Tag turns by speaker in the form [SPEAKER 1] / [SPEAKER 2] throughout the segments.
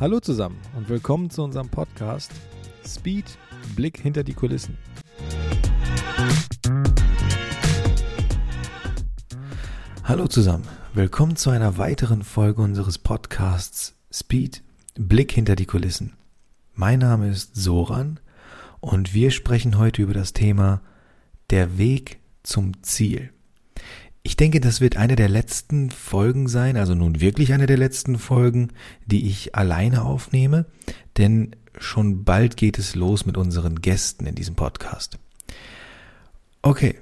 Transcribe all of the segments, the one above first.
[SPEAKER 1] Hallo zusammen und willkommen zu unserem Podcast Speed Blick hinter die Kulissen. Hallo zusammen, willkommen zu einer weiteren Folge unseres Podcasts Speed Blick hinter die Kulissen. Mein Name ist Soran und wir sprechen heute über das Thema der Weg zum Ziel. Ich denke, das wird eine der letzten Folgen sein, also nun wirklich eine der letzten Folgen, die ich alleine aufnehme, denn schon bald geht es los mit unseren Gästen in diesem Podcast. Okay,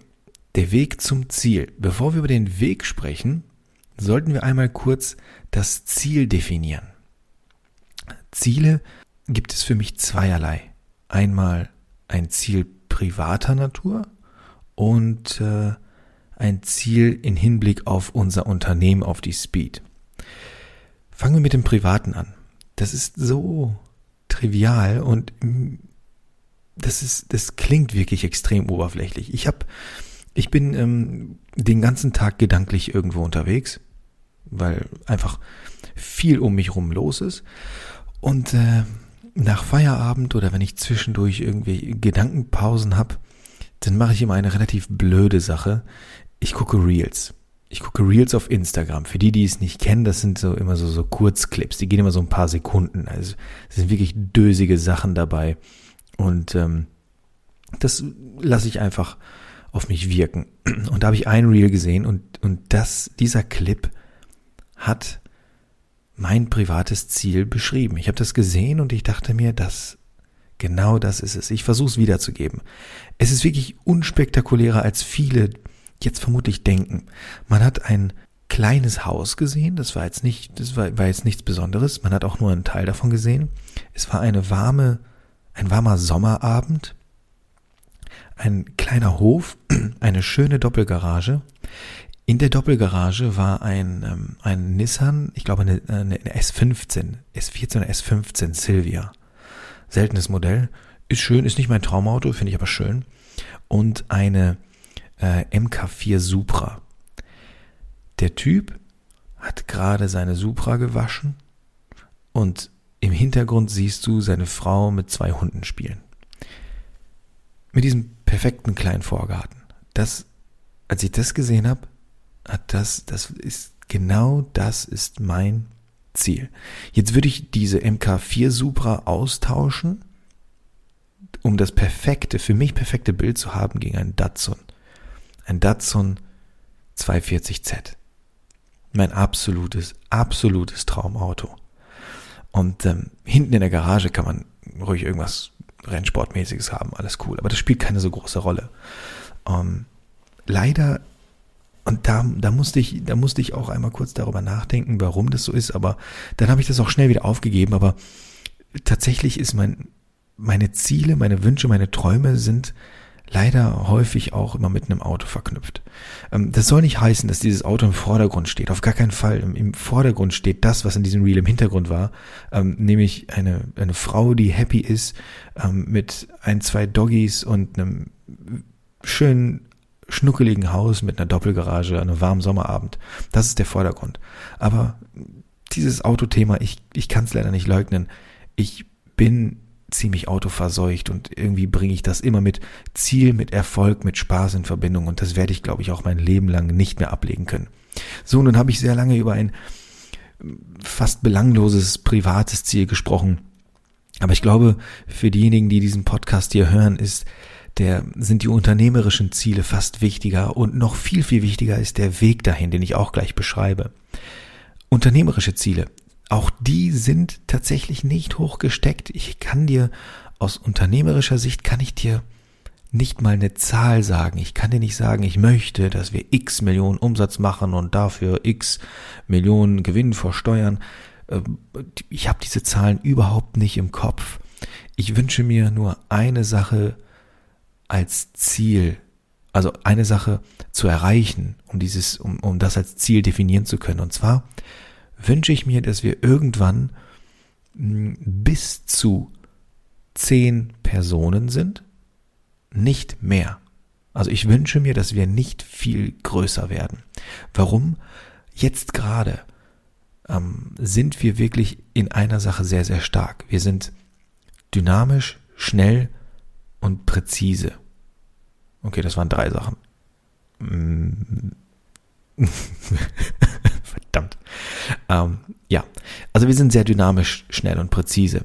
[SPEAKER 1] der Weg zum Ziel. Bevor wir über den Weg sprechen, sollten wir einmal kurz das Ziel definieren. Ziele gibt es für mich zweierlei. Einmal ein Ziel privater Natur und äh, ein Ziel in Hinblick auf unser Unternehmen, auf die Speed. Fangen wir mit dem Privaten an. Das ist so trivial und mm, das ist, das klingt wirklich extrem oberflächlich. Ich habe, ich bin ähm, den ganzen Tag gedanklich irgendwo unterwegs, weil einfach viel um mich rum los ist. Und äh, nach Feierabend oder wenn ich zwischendurch irgendwie Gedankenpausen habe, dann mache ich immer eine relativ blöde Sache ich gucke Reels. Ich gucke Reels auf Instagram. Für die, die es nicht kennen, das sind so immer so, so Kurzclips. Die gehen immer so ein paar Sekunden. Also es sind wirklich dösige Sachen dabei. Und ähm, das lasse ich einfach auf mich wirken. Und da habe ich ein Reel gesehen und, und das, dieser Clip hat mein privates Ziel beschrieben. Ich habe das gesehen und ich dachte mir, das genau das ist es. Ich versuche es wiederzugeben. Es ist wirklich unspektakulärer als viele jetzt vermutlich denken. Man hat ein kleines Haus gesehen, das war jetzt nicht, das war, war jetzt nichts Besonderes, man hat auch nur einen Teil davon gesehen. Es war eine warme, ein warmer Sommerabend, ein kleiner Hof, eine schöne Doppelgarage. In der Doppelgarage war ein, ähm, ein Nissan, ich glaube eine, eine S15, S14 oder S15 Silvia. Seltenes Modell. Ist schön, ist nicht mein Traumauto, finde ich aber schön. Und eine äh, MK4 Supra. Der Typ hat gerade seine Supra gewaschen und im Hintergrund siehst du seine Frau mit zwei Hunden spielen. Mit diesem perfekten kleinen Vorgarten. Das, als ich das gesehen habe, hat das, das ist genau das ist mein Ziel. Jetzt würde ich diese MK4 Supra austauschen, um das perfekte, für mich perfekte Bild zu haben gegen einen Datsun ein Datsun 240Z. Mein absolutes, absolutes Traumauto. Und ähm, hinten in der Garage kann man ruhig irgendwas Rennsportmäßiges haben, alles cool. Aber das spielt keine so große Rolle. Ähm, leider, und da, da musste ich, da musste ich auch einmal kurz darüber nachdenken, warum das so ist. Aber dann habe ich das auch schnell wieder aufgegeben. Aber tatsächlich ist mein, meine Ziele, meine Wünsche, meine Träume sind leider häufig auch immer mit einem Auto verknüpft. Ähm, das soll nicht heißen, dass dieses Auto im Vordergrund steht. Auf gar keinen Fall. Im, Vordergrund steht das, was in diesem Reel im Hintergrund war, ähm, nämlich eine, eine Frau, die happy ist, ähm, mit ein, zwei Doggies und einem schönen schnuckeligen Haus mit einer Doppelgarage, einem warmen Sommerabend. Das ist der Vordergrund. Aber dieses Autothema, ich, ich kann es leider nicht leugnen. Ich bin ziemlich autoverseucht und irgendwie bringe ich das immer mit Ziel, mit Erfolg, mit Spaß in Verbindung und das werde ich, glaube ich, auch mein Leben lang nicht mehr ablegen können. So, nun habe ich sehr lange über ein fast belangloses privates Ziel gesprochen, aber ich glaube, für diejenigen, die diesen Podcast hier hören, ist der, sind die unternehmerischen Ziele fast wichtiger und noch viel, viel wichtiger ist der Weg dahin, den ich auch gleich beschreibe. Unternehmerische Ziele auch die sind tatsächlich nicht hoch gesteckt. Ich kann dir aus unternehmerischer Sicht kann ich dir nicht mal eine Zahl sagen. Ich kann dir nicht sagen, ich möchte, dass wir x Millionen Umsatz machen und dafür x Millionen Gewinn versteuern. Ähm, ich habe diese Zahlen überhaupt nicht im Kopf. Ich wünsche mir nur eine Sache als Ziel, also eine Sache zu erreichen, um dieses, um, um das als Ziel definieren zu können. Und zwar wünsche ich mir, dass wir irgendwann hm, bis zu zehn Personen sind, nicht mehr. Also ich wünsche mir, dass wir nicht viel größer werden. Warum? Jetzt gerade ähm, sind wir wirklich in einer Sache sehr, sehr stark. Wir sind dynamisch, schnell und präzise. Okay, das waren drei Sachen. Mm. Verdammt. Ähm, ja, also wir sind sehr dynamisch, schnell und präzise.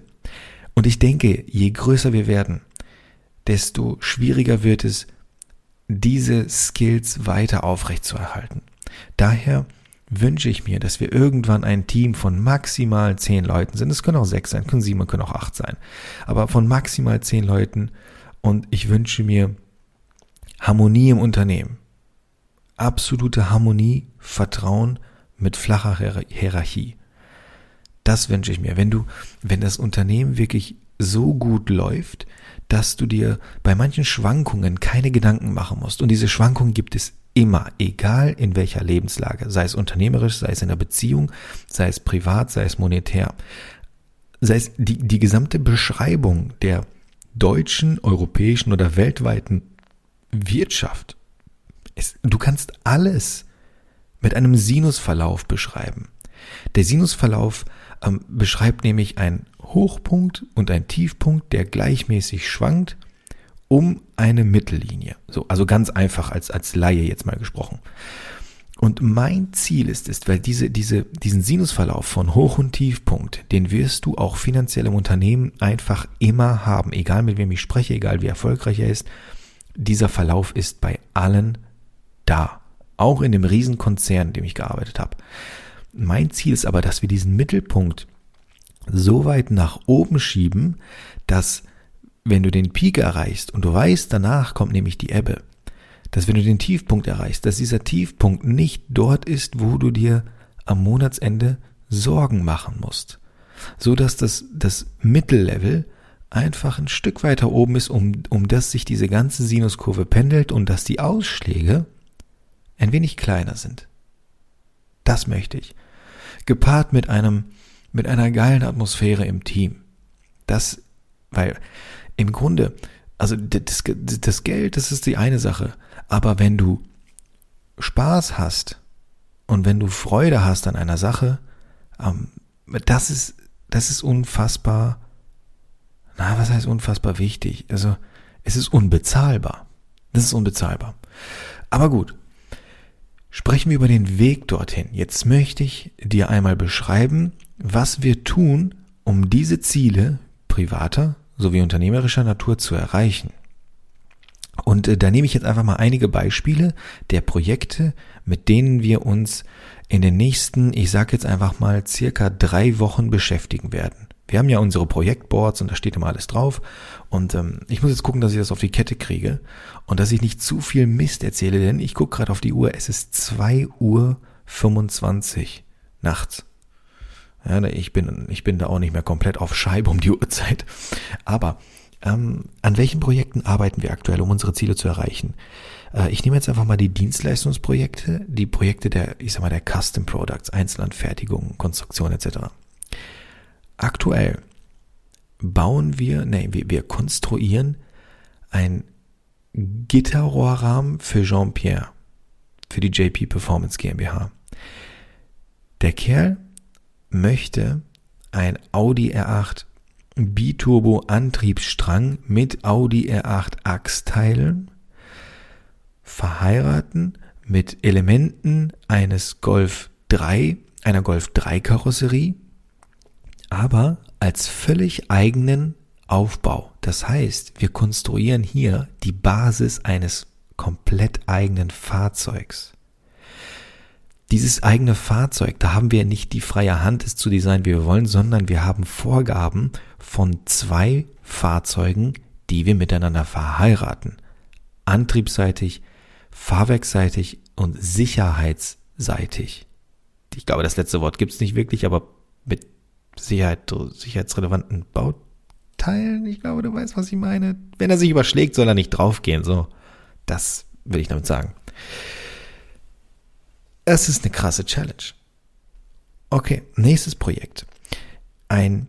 [SPEAKER 1] Und ich denke, je größer wir werden, desto schwieriger wird es, diese Skills weiter aufrechtzuerhalten. Daher wünsche ich mir, dass wir irgendwann ein Team von maximal zehn Leuten sind. Es können auch sechs sein, können sieben, können auch acht sein. Aber von maximal zehn Leuten. Und ich wünsche mir Harmonie im Unternehmen. Absolute Harmonie, Vertrauen mit flacher Hierarchie. Das wünsche ich mir. Wenn du, wenn das Unternehmen wirklich so gut läuft, dass du dir bei manchen Schwankungen keine Gedanken machen musst. Und diese Schwankungen gibt es immer, egal in welcher Lebenslage, sei es unternehmerisch, sei es in der Beziehung, sei es privat, sei es monetär. Sei es die, die gesamte Beschreibung der deutschen, europäischen oder weltweiten Wirtschaft. Ist, du kannst alles mit einem Sinusverlauf beschreiben. Der Sinusverlauf ähm, beschreibt nämlich einen Hochpunkt und einen Tiefpunkt, der gleichmäßig schwankt, um eine Mittellinie. So, also ganz einfach als, als Laie jetzt mal gesprochen. Und mein Ziel ist es, weil diese, diese, diesen Sinusverlauf von Hoch- und Tiefpunkt, den wirst du auch finanziell im Unternehmen einfach immer haben. Egal mit wem ich spreche, egal wie erfolgreich er ist. Dieser Verlauf ist bei allen da. Auch in dem Riesenkonzern, in dem ich gearbeitet habe. Mein Ziel ist aber, dass wir diesen Mittelpunkt so weit nach oben schieben, dass wenn du den Peak erreichst und du weißt, danach kommt nämlich die Ebbe, dass wenn du den Tiefpunkt erreichst, dass dieser Tiefpunkt nicht dort ist, wo du dir am Monatsende Sorgen machen musst, so dass das, das Mittellevel einfach ein Stück weiter oben ist, um, um das sich diese ganze Sinuskurve pendelt und dass die Ausschläge ein wenig kleiner sind. Das möchte ich. Gepaart mit einem, mit einer geilen Atmosphäre im Team. Das, weil im Grunde, also das, das Geld, das ist die eine Sache. Aber wenn du Spaß hast und wenn du Freude hast an einer Sache, ähm, das ist, das ist unfassbar, na, was heißt unfassbar wichtig? Also, es ist unbezahlbar. Das ist unbezahlbar. Aber gut, Sprechen wir über den Weg dorthin. Jetzt möchte ich dir einmal beschreiben, was wir tun, um diese Ziele privater sowie unternehmerischer Natur zu erreichen. Und äh, da nehme ich jetzt einfach mal einige Beispiele der Projekte, mit denen wir uns in den nächsten, ich sage jetzt einfach mal, circa drei Wochen beschäftigen werden. Wir haben ja unsere Projektboards und da steht immer alles drauf. Und ähm, ich muss jetzt gucken, dass ich das auf die Kette kriege und dass ich nicht zu viel Mist erzähle, denn ich gucke gerade auf die Uhr. Es ist zwei Uhr 25 nachts. Ja, ich bin, ich bin da auch nicht mehr komplett auf Scheibe um die Uhrzeit. Aber ähm, an welchen Projekten arbeiten wir aktuell, um unsere Ziele zu erreichen? Äh, ich nehme jetzt einfach mal die Dienstleistungsprojekte, die Projekte der, ich sag mal, der Custom Products, Einzelanfertigung, Konstruktion etc. Aktuell bauen wir, nee, wir, wir konstruieren ein Gitterrohrrahmen für Jean-Pierre, für die JP Performance GmbH. Der Kerl möchte ein Audi R8 Biturbo Antriebsstrang mit Audi R8 Achsteilen verheiraten mit Elementen eines Golf 3, einer Golf 3 Karosserie aber als völlig eigenen Aufbau. Das heißt, wir konstruieren hier die Basis eines komplett eigenen Fahrzeugs. Dieses eigene Fahrzeug, da haben wir nicht die freie Hand, es zu designen, wie wir wollen, sondern wir haben Vorgaben von zwei Fahrzeugen, die wir miteinander verheiraten. Antriebsseitig, fahrwerkseitig und sicherheitsseitig. Ich glaube, das letzte Wort gibt es nicht wirklich, aber mit Sicherheit, sicherheitsrelevanten Bauteilen. Ich glaube, du weißt, was ich meine. Wenn er sich überschlägt, soll er nicht draufgehen. So, das will ich damit sagen. Es ist eine krasse Challenge. Okay, nächstes Projekt. Ein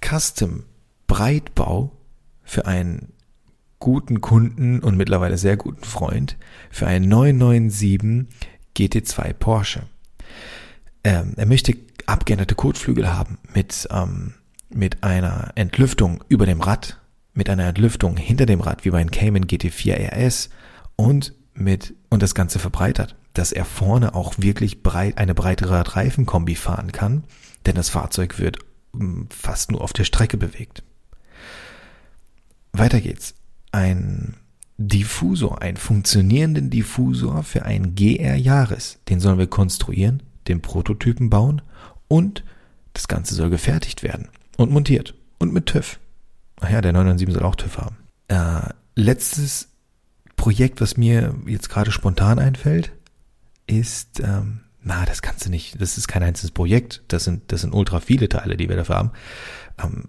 [SPEAKER 1] Custom Breitbau für einen guten Kunden und mittlerweile sehr guten Freund für einen 997 GT2 Porsche. ähm, er möchte abgeänderte Kotflügel haben mit, ähm, mit einer Entlüftung über dem Rad, mit einer Entlüftung hinter dem Rad, wie bei einem Cayman GT4 RS und mit, und das Ganze verbreitert, dass er vorne auch wirklich breit, eine breitere Reifenkombi fahren kann, denn das Fahrzeug wird ähm, fast nur auf der Strecke bewegt. Weiter geht's. Ein Diffusor, einen funktionierenden Diffusor für ein GR Jahres. Den sollen wir konstruieren, den Prototypen bauen und das Ganze soll gefertigt werden und montiert und mit TÜV. Ach ja, der 997 soll auch TÜV haben. Äh, letztes Projekt, was mir jetzt gerade spontan einfällt, ist, ähm, na, das kannst du nicht, das ist kein einzelnes Projekt, das sind, das sind ultra viele Teile, die wir dafür haben. Ähm,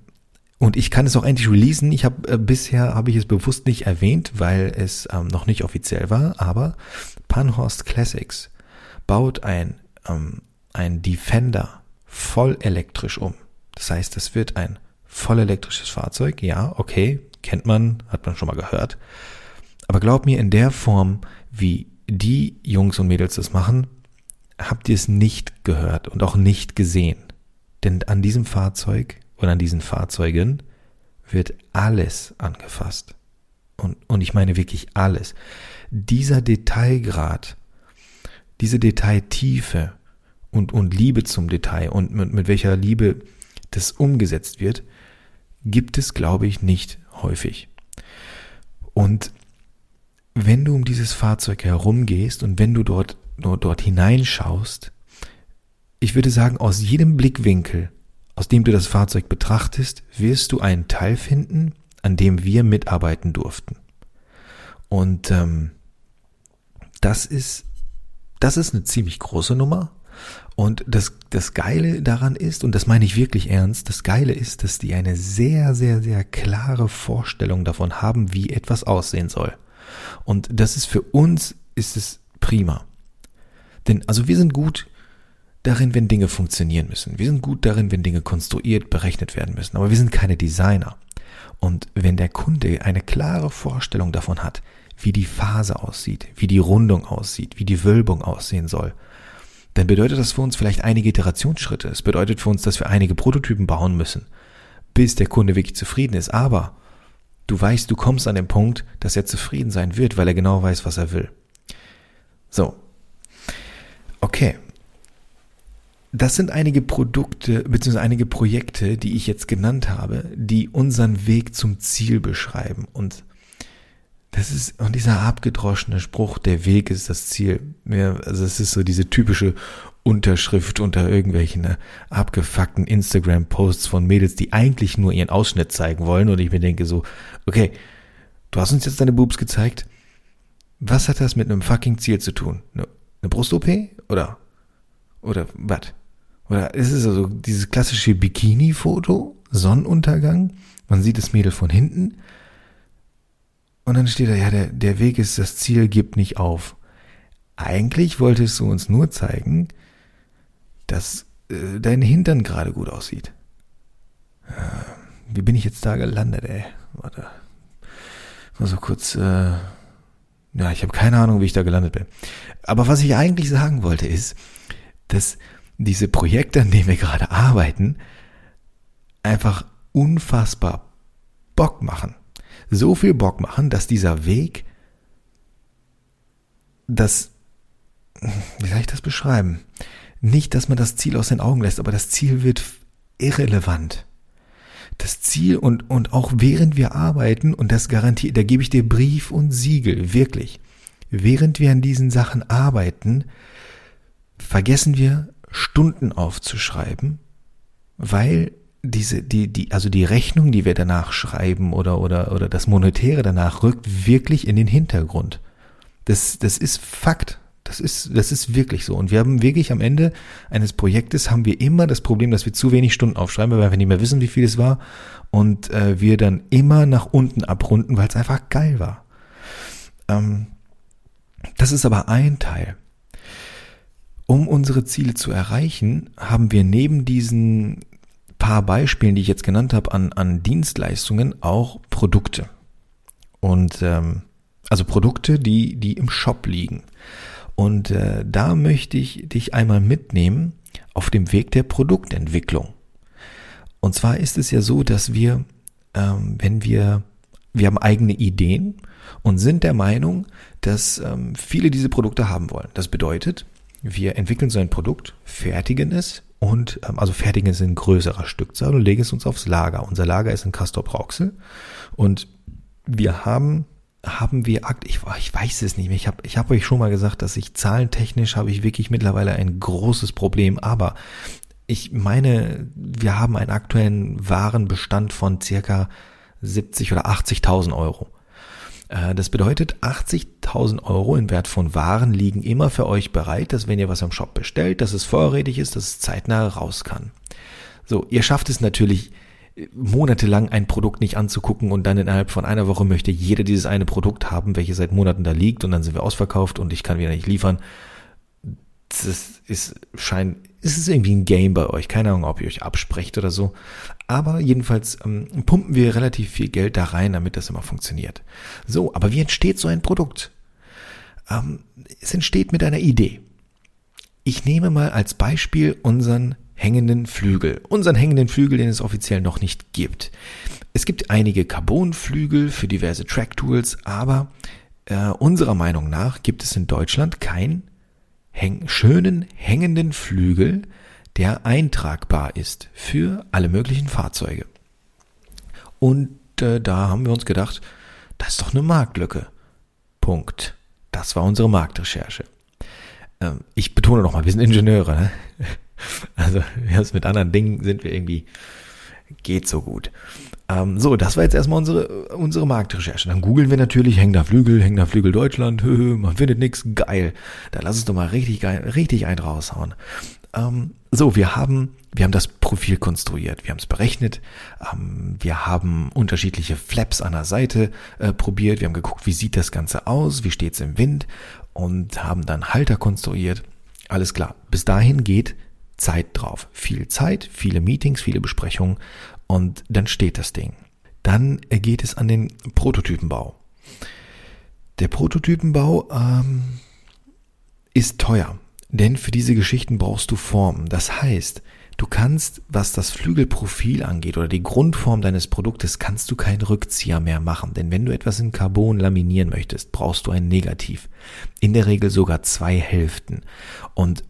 [SPEAKER 1] und ich kann es auch endlich releasen. Ich habe äh, bisher habe ich es bewusst nicht erwähnt, weil es ähm, noch nicht offiziell war. Aber Panhorst Classics baut ein ähm, ein Defender voll elektrisch um. Das heißt, es wird ein voll elektrisches Fahrzeug. Ja, okay, kennt man, hat man schon mal gehört. Aber glaub mir, in der Form, wie die Jungs und Mädels das machen, habt ihr es nicht gehört und auch nicht gesehen. Denn an diesem Fahrzeug und an diesen Fahrzeugen wird alles angefasst. Und, und ich meine wirklich alles. Dieser Detailgrad, diese Detailtiefe und, und Liebe zum Detail und mit, mit welcher Liebe das umgesetzt wird, gibt es, glaube ich, nicht häufig. Und wenn du um dieses Fahrzeug herumgehst und wenn du dort, dort, dort hineinschaust, ich würde sagen, aus jedem Blickwinkel aus dem du das Fahrzeug betrachtest, wirst du einen Teil finden, an dem wir mitarbeiten durften. Und ähm, das ist das ist eine ziemlich große Nummer. Und das, das Geile daran ist, und das meine ich wirklich ernst, das Geile ist, dass die eine sehr, sehr, sehr klare Vorstellung davon haben, wie etwas aussehen soll. Und das ist für uns, ist es prima. Denn, also wir sind gut darin, wenn Dinge funktionieren müssen. Wir sind gut darin, wenn Dinge konstruiert, berechnet werden müssen. Aber wir sind keine Designer. Und wenn der Kunde eine klare Vorstellung davon hat, wie die Phase aussieht, wie die Rundung aussieht, wie die Wölbung aussehen soll, dann bedeutet das für uns vielleicht einige Iterationsschritte. Es bedeutet für uns, dass wir einige Prototypen bauen müssen, bis der Kunde wirklich zufrieden ist. Aber du weißt, du kommst an den Punkt, dass er zufrieden sein wird, weil er genau weiß, was er will. So. Okay. Das sind einige Produkte bzw. einige Projekte, die ich jetzt genannt habe, die unseren Weg zum Ziel beschreiben. Und das ist, und dieser abgedroschene Spruch, der Weg ist das Ziel. Ja, also es ist so diese typische Unterschrift unter irgendwelchen ne, abgefuckten Instagram-Posts von Mädels, die eigentlich nur ihren Ausschnitt zeigen wollen. Und ich mir denke so, okay, du hast uns jetzt deine Boobs gezeigt. Was hat das mit einem fucking Ziel zu tun? Eine, eine Brust-OP? Oder, oder was? Oder ist es also dieses klassische Bikini-Foto, Sonnenuntergang, man sieht das Mädel von hinten und dann steht da, ja, der, der Weg ist das Ziel, gib nicht auf. Eigentlich wolltest du uns nur zeigen, dass äh, dein Hintern gerade gut aussieht. Äh, wie bin ich jetzt da gelandet, ey? Warte. Mal so kurz, äh, ja, ich habe keine Ahnung, wie ich da gelandet bin. Aber was ich eigentlich sagen wollte, ist, dass diese Projekte, an denen wir gerade arbeiten, einfach unfassbar Bock machen. So viel Bock machen, dass dieser Weg, das, wie soll ich das beschreiben? Nicht, dass man das Ziel aus den Augen lässt, aber das Ziel wird irrelevant. Das Ziel und, und auch während wir arbeiten, und das garantiert, da gebe ich dir Brief und Siegel, wirklich. Während wir an diesen Sachen arbeiten, vergessen wir Stunden aufzuschreiben, weil diese, die, die, also die Rechnung, die wir danach schreiben oder, oder, oder das Monetäre danach rückt wirklich in den Hintergrund. Das, das ist Fakt. Das ist, das ist wirklich so. Und wir haben wirklich am Ende eines Projektes haben wir immer das Problem, dass wir zu wenig Stunden aufschreiben, weil wir nicht mehr wissen, wie viel es war. Und äh, wir dann immer nach unten abrunden, weil es einfach geil war. Ähm, das ist aber ein Teil. Um unsere Ziele zu erreichen, haben wir neben diesen paar Beispielen, die ich jetzt genannt habe, an, an Dienstleistungen auch Produkte. Und ähm, also Produkte, die, die im Shop liegen. Und äh, da möchte ich dich einmal mitnehmen auf dem Weg der Produktentwicklung. Und zwar ist es ja so, dass wir, ähm, wenn wir, wir haben eigene Ideen und sind der Meinung, dass ähm, viele diese Produkte haben wollen. Das bedeutet, wir entwickeln so ein Produkt, fertigen es und ähm, also fertigen es in größerer Stückzahl und legen es uns aufs Lager. Unser Lager ist in Castor Brauxel und wir haben haben wir akt ich, ich weiß es nicht mehr. Ich habe ich hab euch schon mal gesagt, dass ich zahlentechnisch habe ich wirklich mittlerweile ein großes Problem, aber ich meine, wir haben einen aktuellen Warenbestand von circa 70 oder 80.000 Euro. Äh, das bedeutet, 80.000 Euro in Wert von Waren liegen immer für euch bereit, dass wenn ihr was am Shop bestellt, dass es vorrätig ist, dass es zeitnah raus kann. So, ihr schafft es natürlich äh, monatelang ein Produkt nicht anzugucken und dann innerhalb von einer Woche möchte jeder dieses eine Produkt haben, welches seit Monaten da liegt und dann sind wir ausverkauft und ich kann wieder nicht liefern. Das ist scheint es ist irgendwie ein Game bei euch. Keine Ahnung, ob ihr euch absprecht oder so. Aber jedenfalls ähm, pumpen wir relativ viel Geld da rein, damit das immer funktioniert. So, aber wie entsteht so ein Produkt? Ähm, es entsteht mit einer Idee. Ich nehme mal als Beispiel unseren hängenden Flügel. Unseren hängenden Flügel, den es offiziell noch nicht gibt. Es gibt einige Carbonflügel für diverse Track-Tools, aber äh, unserer Meinung nach gibt es in Deutschland kein häng schönen hängenden Flügel, der eintragbar ist für alle möglichen Fahrzeuge. Und äh, da haben wir uns gedacht, das ist doch eine Marktlücke. Punkt. Das war unsere Marktrecherche. Ähm, ich betone noch mal, wir sind Ingenieure. Ne? Also mit anderen Dingen sind wir irgendwie geht so gut. Ähm, so, das war jetzt erstmal unsere, unsere Marktrecherche. Dann googeln wir natürlich, hängender Flügel, hängender Flügel Deutschland, man findet nichts, geil. Da lass uns doch mal richtig geil, richtig einen raushauen. Ähm, so, wir haben, wir haben das Profil konstruiert, wir haben es berechnet, ähm, wir haben unterschiedliche Flaps an der Seite äh, probiert, wir haben geguckt, wie sieht das Ganze aus, wie steht's im Wind und haben dann Halter konstruiert. Alles klar. Bis dahin geht Zeit drauf. Viel Zeit, viele Meetings, viele Besprechungen und dann steht das Ding. Dann geht es an den Prototypenbau. Der Prototypenbau ähm, ist teuer, denn für diese Geschichten brauchst du Formen. Das heißt, du kannst, was das Flügelprofil angeht oder die Grundform deines Produktes, kannst du keinen Rückzieher mehr machen. Denn wenn du etwas in Carbon laminieren möchtest, brauchst du ein Negativ. In der Regel sogar zwei Hälften. Und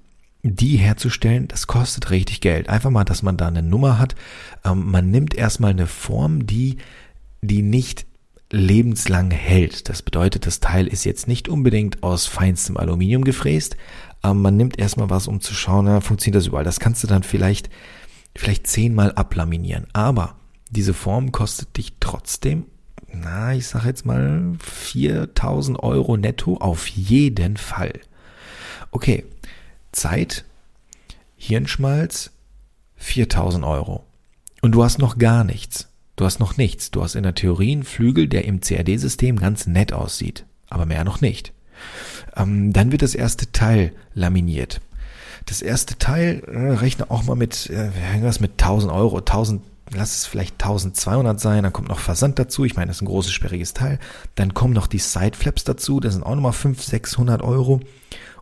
[SPEAKER 1] die herzustellen, das kostet richtig Geld. Einfach mal, dass man da eine Nummer hat. Ähm, man nimmt erstmal eine Form, die, die nicht lebenslang hält. Das bedeutet, das Teil ist jetzt nicht unbedingt aus feinstem Aluminium gefräst. Ähm, man nimmt erstmal was, um zu schauen, na, funktioniert das überall. Das kannst du dann vielleicht, vielleicht zehnmal ablaminieren. Aber diese Form kostet dich trotzdem, na, ich sag jetzt mal 4000 Euro netto auf jeden Fall. Okay, Zeit, Hirnschmalz, 4000 Euro. Und du hast noch gar nichts. Du hast noch nichts. Du hast in der Theorie einen Flügel, der im CAD-System ganz nett aussieht. Aber mehr noch nicht. Ähm, dann wird das erste Teil laminiert. Das erste Teil, äh, rechne auch mal mit, äh, irgendwas mit 1000 Euro, 1000, lass es vielleicht 1200 sein, dann kommt noch Versand dazu, ich meine, das ist ein großes, sperriges Teil. Dann kommen noch die Sideflaps dazu, das sind auch nochmal 500, 600 Euro.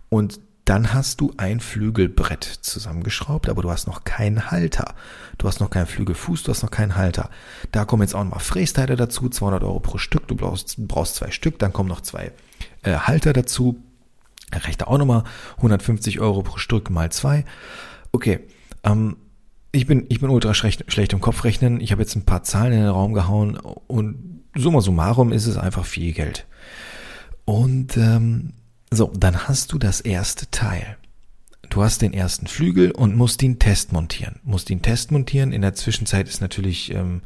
[SPEAKER 1] Und dann hast du ein Flügelbrett zusammengeschraubt, aber du hast noch keinen Halter. Du hast noch keinen Flügelfuß, du hast noch keinen Halter. Da kommen jetzt auch nochmal Frästeile dazu, 200 Euro pro Stück. Du brauchst, brauchst zwei Stück, dann kommen noch zwei äh, Halter dazu. Rechne auch nochmal 150 Euro pro Stück mal zwei. Okay, ähm, ich bin, ich bin ultra schlecht, schlecht im Kopfrechnen. Ich habe jetzt ein paar Zahlen in den Raum gehauen und summa summarum ist es einfach viel Geld. Und ähm, so, dann hast du das erste Teil. Du hast den ersten Flügel und musst ihn testmontieren. Musst ihn testmontieren. In der Zwischenzeit ist natürlich, ähm,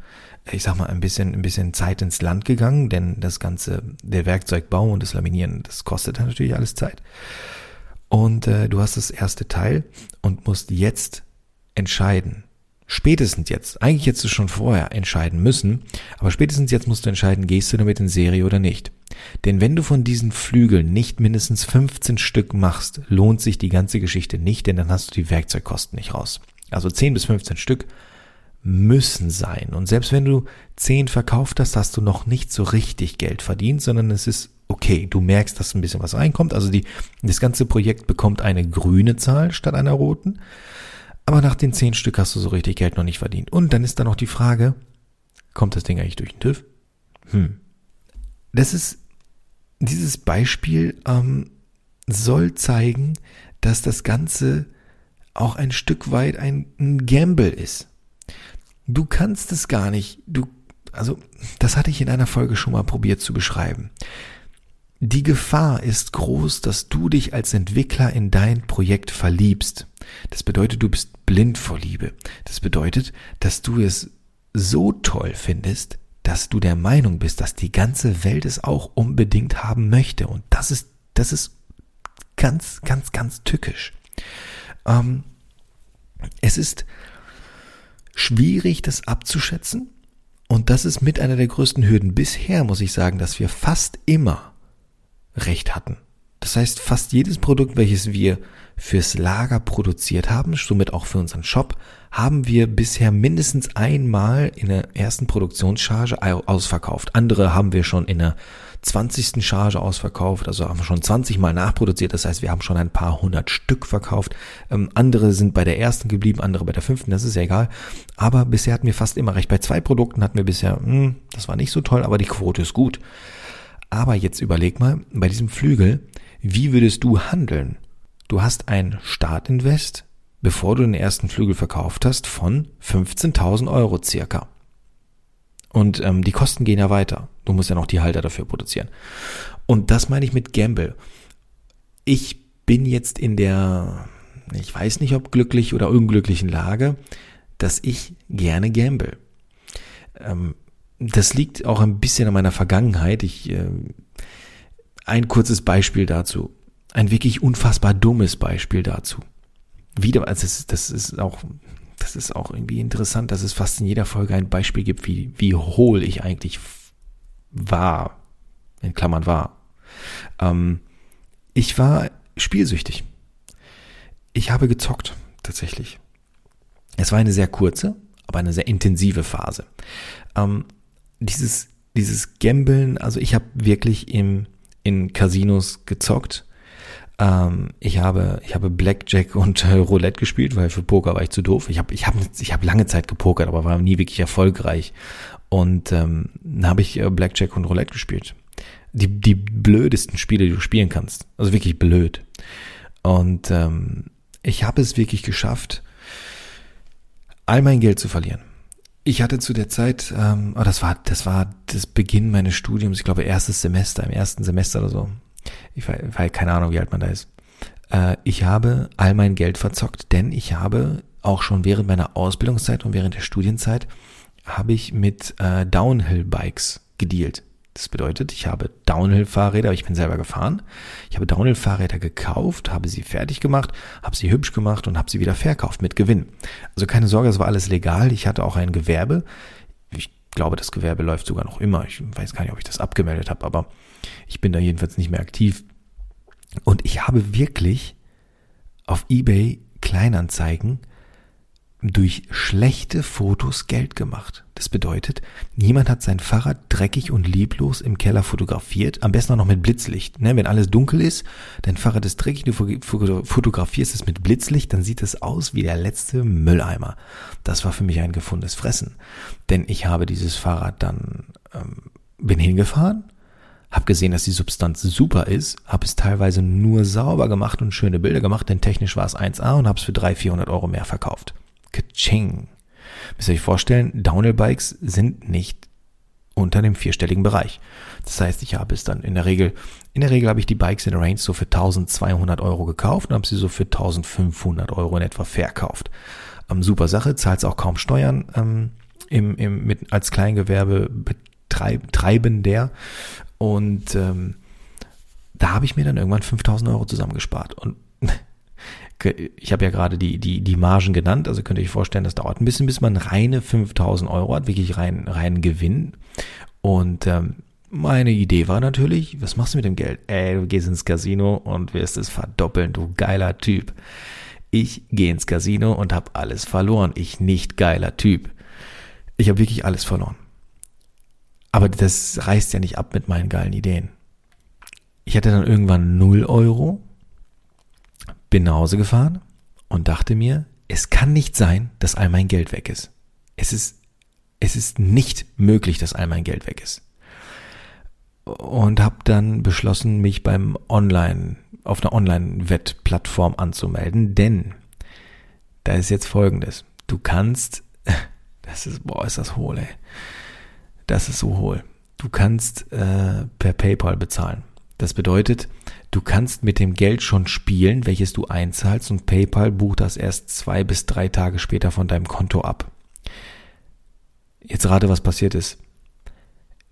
[SPEAKER 1] ich sag mal, ein bisschen, ein bisschen Zeit ins Land gegangen, denn das ganze, der Werkzeugbau und das Laminieren, das kostet natürlich alles Zeit. Und äh, du hast das erste Teil und musst jetzt entscheiden, spätestens jetzt, eigentlich hättest du schon vorher entscheiden müssen, aber spätestens jetzt musst du entscheiden, gehst du damit in Serie oder nicht. Denn wenn du von diesen Flügeln nicht mindestens 15 Stück machst, lohnt sich die ganze Geschichte nicht, denn dann hast du die Werkzeugkosten nicht raus. Also 10 bis 15 Stück müssen sein. Und selbst wenn du 10 verkauft hast, hast du noch nicht so richtig Geld verdient, sondern es ist okay. Du merkst, dass ein bisschen was reinkommt. Also die, das ganze Projekt bekommt eine grüne Zahl statt einer roten. aber nach den zehn Stück hast du so richtig Geld noch nicht verdient. Und dann ist da noch die Frage, kommt das Ding eigentlich durch den TÜV? Hm. Das ist, dieses Beispiel ähm, soll zeigen, dass das Ganze auch ein Stück weit ein, ein Gamble ist. Du kannst es gar nicht, du, also, das hatte ich in einer Folge schon mal probiert zu beschreiben. Die Gefahr ist groß, dass du dich als Entwickler in dein Projekt verliebst. Das bedeutet, du bist blind vor Liebe. Das bedeutet, dass du es so toll findest, dass du der Meinung bist, dass die ganze Welt es auch unbedingt haben möchte. Und das ist, das ist ganz, ganz, ganz tückisch. Ähm, es ist schwierig, das abzuschätzen. Und das ist mit einer der größten Hürden. Bisher muss ich sagen, dass wir fast immer Recht hatten. Das heißt, fast jedes Produkt, welches wir fürs Lager produziert haben, somit auch für unseren Shop, haben wir bisher mindestens einmal in der ersten Produktionscharge ausverkauft. Andere haben wir schon in der 20. Charge ausverkauft, also haben wir schon 20 Mal nachproduziert, das heißt, wir haben schon ein paar hundert Stück verkauft. Ähm, andere sind bei der ersten geblieben, andere bei der fünften, das ist ja egal. Aber bisher hatten wir fast immer recht. Bei zwei Produkten hatten wir bisher, mh, hm, das war nicht so toll, aber die Quote ist gut. Aber jetzt überleg mal, bei diesem Flügel, wie würdest du handeln? Du hast ein Startinvest, bevor du den ersten Flügel verkauft hast, von 15.000 Euro circa. Und ähm, die Kosten gehen ja weiter. Du musst ja noch die Halter dafür produzieren. Und das meine ich mit Gamble. Ich bin jetzt in der, ich weiß nicht ob glücklich oder unglücklichen Lage, dass ich gerne gamble. Ähm, das liegt auch ein bisschen an meiner Vergangenheit. Ich, äh, ein kurzes Beispiel dazu. Ein wirklich unfassbar dummes Beispiel dazu. Wieder, also das, das ist auch, das ist auch irgendwie interessant, dass es fast in jeder Folge ein Beispiel gibt, wie, wie hohl ich eigentlich war. In Klammern war. Ähm, ich war spielsüchtig. Ich habe gezockt, tatsächlich. Es war eine sehr kurze, aber eine sehr intensive Phase. Ähm, dieses, dieses Gambeln, also ich habe wirklich im, in Casinos gezockt. Ähm, ich habe, ich habe Blackjack und äh, Roulette gespielt, weil für Poker war ich zu doof. Ich habe, ich habe, ich habe lange Zeit gepokert, aber war nie wirklich erfolgreich. Und ähm, dann habe ich äh, Blackjack und Roulette gespielt. Die, die blödesten Spiele, die du spielen kannst. Also wirklich blöd. Und ähm, ich habe es wirklich geschafft, all mein Geld zu verlieren. Ich hatte zu der Zeit, ähm, oh, das war, das war das Beginn meines Studiums, ich glaube erstes Semester, im ersten Semester oder so. Ich weiß keine Ahnung, wie alt man da ist. Äh, ich habe all mein Geld verzockt, denn ich habe auch schon während meiner Ausbildungszeit und während der Studienzeit habe ich mit äh, Downhill-Bikes gedealt. Das bedeutet, ich habe Downhill-Fahrräder, ich bin selber gefahren. Ich habe Downhill-Fahrräder gekauft, habe sie fertig gemacht, habe sie hübsch gemacht und habe sie wieder verkauft mit Gewinn. Also keine Sorge, es war alles legal. Ich hatte auch ein Gewerbe. Ich glaube, das Gewerbe läuft sogar noch immer. Ich weiß gar nicht, ob ich das abgemeldet habe, aber ich bin da jedenfalls nicht mehr aktiv. Und ich habe wirklich auf eBay Kleinanzeigen durch schlechte Fotos Geld gemacht. Das bedeutet, niemand hat sein Fahrrad dreckig und lieblos im Keller fotografiert, am besten auch noch mit Blitzlicht. Ne? Wenn alles dunkel ist, dein Fahrrad ist dreckig, du fotografierst es mit Blitzlicht, dann sieht es aus wie der letzte Mülleimer. Das war für mich ein gefundenes Fressen. Denn ich habe dieses Fahrrad dann, ähm, bin hingefahren, habe gesehen, dass die Substanz super ist, habe es teilweise nur sauber gemacht und schöne Bilder gemacht, denn technisch war es 1A und habe es für 300, 400 Euro mehr verkauft. Kaching. Müsst ihr euch vorstellen, Downhill-Bikes sind nicht unter dem vierstelligen Bereich. Das heißt, ich habe es dann in der Regel, in der Regel habe ich die Bikes in der Range so für 1200 Euro gekauft und habe sie so für 1500 Euro in etwa verkauft. Ähm, super Sache, zahlt auch kaum Steuern ähm, im, im, mit, als Kleingewerbe betreib, treibender und ähm, da habe ich mir dann irgendwann 5000 Euro zusammengespart und ich habe ja gerade die, die, die Margen genannt, also könnt ihr euch vorstellen, das dauert ein bisschen, bis man reine 5000 Euro hat, wirklich rein, rein Gewinn. Und ähm, meine Idee war natürlich, was machst du mit dem Geld? Ey, du gehst ins Casino und wirst es verdoppeln, du geiler Typ. Ich gehe ins Casino und habe alles verloren. Ich nicht geiler Typ. Ich habe wirklich alles verloren. Aber das reißt ja nicht ab mit meinen geilen Ideen. Ich hatte dann irgendwann 0 Euro bin nach Hause gefahren und dachte mir, es kann nicht sein, dass all mein Geld weg ist. Es ist, es ist nicht möglich, dass all mein Geld weg ist. Und habe dann beschlossen, mich beim Online, auf einer Online-Wettplattform anzumelden, denn da ist jetzt folgendes. Du kannst, das ist, boah, ist das hohl, ey. Das ist so hohl. Du kannst äh, per PayPal bezahlen. Das bedeutet, du kannst mit dem Geld schon spielen, welches du einzahlst und PayPal bucht das erst zwei bis drei Tage später von deinem Konto ab. Jetzt rate, was passiert ist.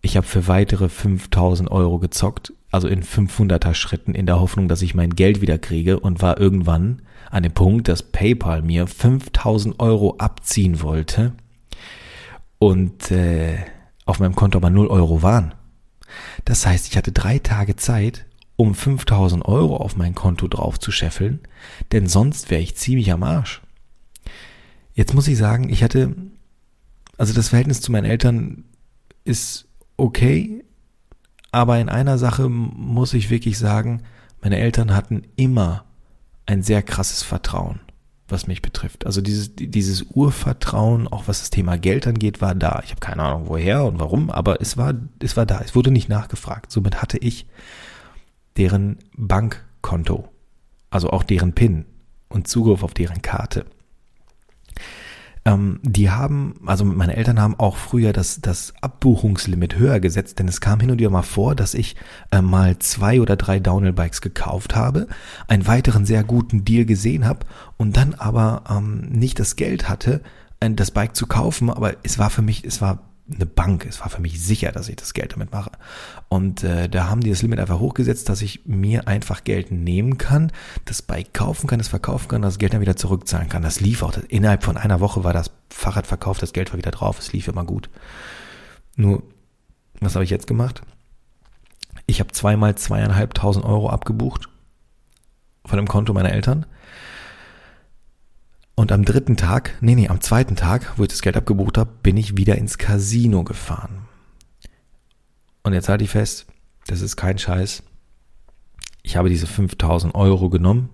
[SPEAKER 1] Ich habe für weitere 5000 Euro gezockt, also in 500er Schritten in der Hoffnung, dass ich mein Geld wieder kriege und war irgendwann an dem Punkt, dass PayPal mir 5000 Euro abziehen wollte und äh, auf meinem Konto aber 0 Euro waren. Das heißt, ich hatte drei Tage Zeit, um 5000 Euro auf mein Konto drauf zu scheffeln, denn sonst wäre ich ziemlich am Arsch. Jetzt muss ich sagen, ich hatte, also das Verhältnis zu meinen Eltern ist okay, aber in einer Sache muss ich wirklich sagen, meine Eltern hatten immer ein sehr krasses Vertrauen, was mich betrifft. Also dieses, dieses Urvertrauen, auch was das Thema Geld angeht, war da. Ich habe keine Ahnung woher und warum, aber es war, es war da. Es wurde nicht nachgefragt. Somit hatte ich deren Bankkonto, also auch deren PIN und Zugriff auf deren Karte. Ähm, die haben, also meine Eltern haben auch früher das, das Abbuchungslimit höher gesetzt, denn es kam hin und wieder mal vor, dass ich äh, mal zwei oder drei Downhill-Bikes gekauft habe, einen weiteren sehr guten Deal gesehen habe und dann aber ähm, nicht das Geld hatte, das Bike zu kaufen, aber es war für mich, es war eine Bank. Es war für mich sicher, dass ich das Geld damit mache. Und äh, da haben die das Limit einfach hochgesetzt, dass ich mir einfach Geld nehmen kann, das Bike kaufen kann, das verkaufen kann, das Geld dann wieder zurückzahlen kann. Das lief auch. Innerhalb von einer Woche war das Fahrrad verkauft, das Geld war wieder drauf. Es lief immer gut. Nur, was habe ich jetzt gemacht? Ich habe zweimal zweieinhalbtausend Euro abgebucht von dem Konto meiner Eltern und am dritten Tag, nee, nee, am zweiten Tag, wo ich das Geld abgebucht habe, bin ich wieder ins Casino gefahren. Und jetzt halte ich fest, das ist kein Scheiß. Ich habe diese 5000 Euro genommen,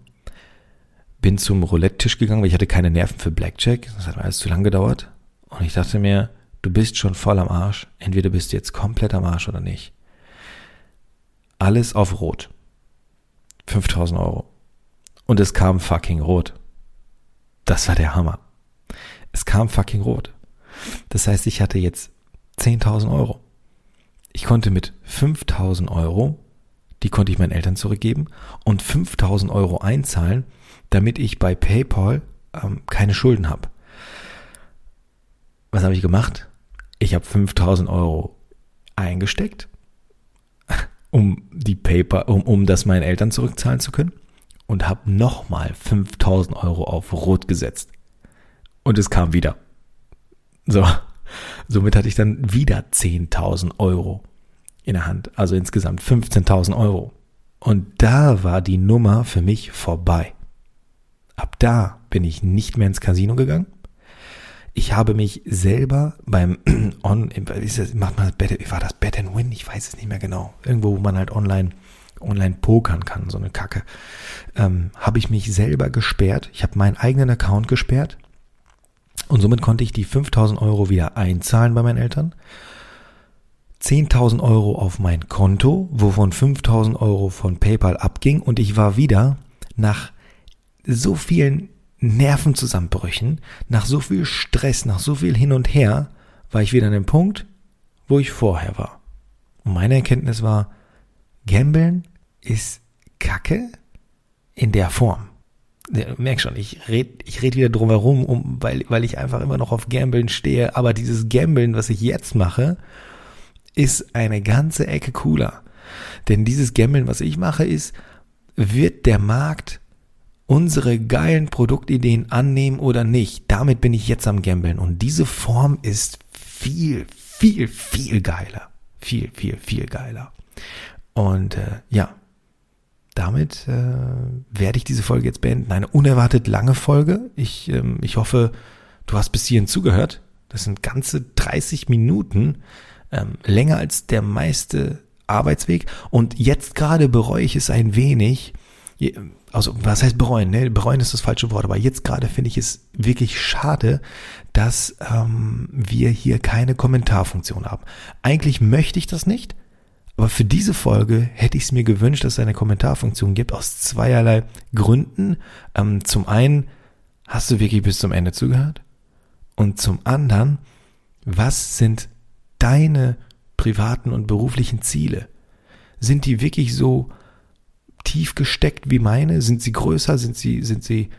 [SPEAKER 1] bin zum Roulette-Tisch gegangen, weil ich hatte keine Nerven für Blackjack. Das hat mir alles zu lang gedauert. Und ich dachte mir, du bist schon voll am Arsch. Entweder bist du jetzt komplett am Arsch oder nicht. Alles auf Rot. 5000 Euro. Und es kam fucking rot. Das war der Hammer. Es kam fucking rot. Das heißt, ich hatte jetzt 10.000 Euro. Ich konnte mit 5.000 Euro, die konnte ich meinen Eltern zurückgeben und 5.000 Euro einzahlen, damit ich bei PayPal ähm, keine Schulden habe. Was habe ich gemacht? Ich habe 5.000 Euro eingesteckt, um die PayPal, um, um das meinen Eltern zurückzahlen zu können und habe nochmal 5000 Euro auf Rot gesetzt. Und es kam wieder. So, somit hatte ich dann wieder 10.000 Euro in der Hand. Also insgesamt 15.000 Euro. Und da war die Nummer für mich vorbei. Ab da bin ich nicht mehr ins Casino gegangen. Ich habe mich selber beim On, macht man das Bet, war das Bet and Win? Ich weiß es nicht mehr genau. Irgendwo, wo man halt online online pokern kann, so eine Kacke, ähm, habe ich mich selber gesperrt. Ich habe meinen eigenen Account gesperrt und somit konnte ich die 5000 Euro wieder einzahlen bei meinen Eltern. 10.000 Euro auf mein Konto, wovon 5.000 Euro von PayPal abging und ich war wieder nach so vielen Nervenzusammenbrüchen, nach so viel Stress, nach so viel hin und her, war ich wieder an dem Punkt, wo ich vorher war. Und meine Erkenntnis war, Gambeln ist Kacke in der Form. Merk schon, ich red, ich red wieder drum herum, um, weil, weil ich einfach immer noch auf Gambeln stehe. Aber dieses Gambeln, was ich jetzt mache, ist eine ganze Ecke cooler. Denn dieses Gambeln, was ich mache, ist, wird der Markt unsere geilen Produktideen annehmen oder nicht? Damit bin ich jetzt am Gambeln. Und diese Form ist viel, viel, viel geiler. Viel, viel, viel geiler. Und äh, ja, damit äh, werde ich diese Folge jetzt beenden. Eine unerwartet lange Folge. Ich, ähm, ich hoffe, du hast bis hierhin zugehört. Das sind ganze 30 Minuten, ähm, länger als der meiste Arbeitsweg. Und jetzt gerade bereue ich es ein wenig. also was heißt bereuen? Ne? Bereuen ist das falsche Wort, aber jetzt gerade finde ich es wirklich schade, dass ähm, wir hier keine Kommentarfunktion haben. Eigentlich möchte ich das nicht, aber für diese Folge hätte ich es mir gewünscht, dass es eine Kommentarfunktion gibt, aus zweierlei Gründen. Ähm, zum einen, hast du wirklich bis zum Ende zugehört? Und zum anderen, was sind deine privaten und beruflichen Ziele? Sind die wirklich so tief gesteckt wie meine? Sind sie größer? Sind sie, sind sie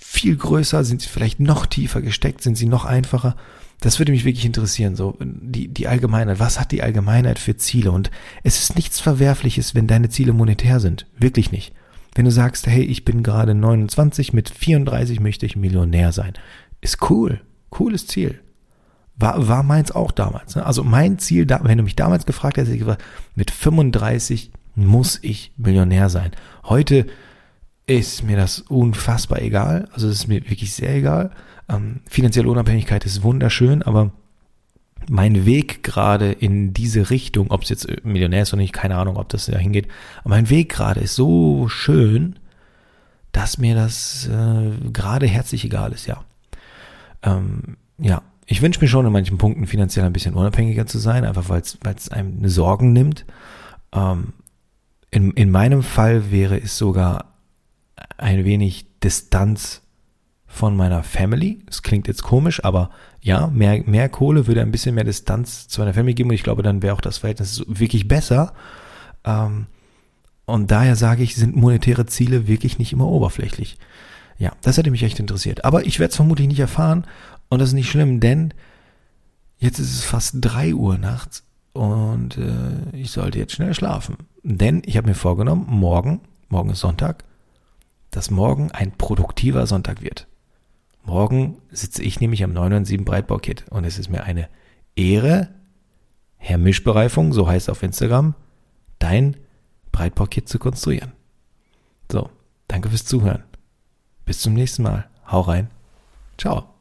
[SPEAKER 1] viel größer? Sind sie vielleicht noch tiefer gesteckt? Sind sie noch einfacher? Das würde mich wirklich interessieren, so die, die Allgemeinheit. Was hat die Allgemeinheit für Ziele? Und es ist nichts Verwerfliches, wenn deine Ziele monetär sind. Wirklich nicht. Wenn du sagst, hey, ich bin gerade 29, mit 34 möchte ich Millionär sein. Ist cool. Cooles Ziel. War, war meins auch damals. Ne? Also mein Ziel, wenn du mich damals gefragt hättest, ich gesagt, mit 35 muss ich Millionär sein. Heute ist mir das unfassbar egal. Also es ist mir wirklich sehr egal. Ähm, finanzielle Unabhängigkeit ist wunderschön, aber mein Weg gerade in diese Richtung, ob es jetzt Millionär ist oder nicht, keine Ahnung, ob das da hingeht, aber mein Weg gerade ist so schön, dass mir das äh, gerade herzlich egal ist, ja. Ähm, ja, ich wünsche mir schon in manchen Punkten finanziell ein bisschen unabhängiger zu sein, einfach weil es einem eine Sorgen nimmt. Ähm, in, in meinem Fall wäre es sogar ein wenig Distanz von meiner Family. Das klingt jetzt komisch, aber ja, mehr, mehr Kohle würde ein bisschen mehr Distanz zu meiner Family geben und ich glaube, dann wäre auch das Verhältnis wirklich besser. Ähm, und daher sage ich, sind monetäre Ziele wirklich nicht immer oberflächlich. Ja, das hätte mich echt interessiert. Aber ich werde es vermutlich nicht erfahren und das ist nicht schlimm, denn jetzt ist es fast drei Uhr nachts und äh, ich sollte jetzt schnell schlafen. Denn ich habe mir vorgenommen, morgen, morgen ist Sonntag, dass morgen ein produktiver Sonntag wird. Morgen sitze ich nämlich am 997 Breitbau-Kit und es ist mir eine Ehre, Herr Mischbereifung, so heißt auf Instagram, dein Breitbau-Kit zu konstruieren. So, danke fürs Zuhören. Bis zum nächsten Mal. Hau rein. Ciao.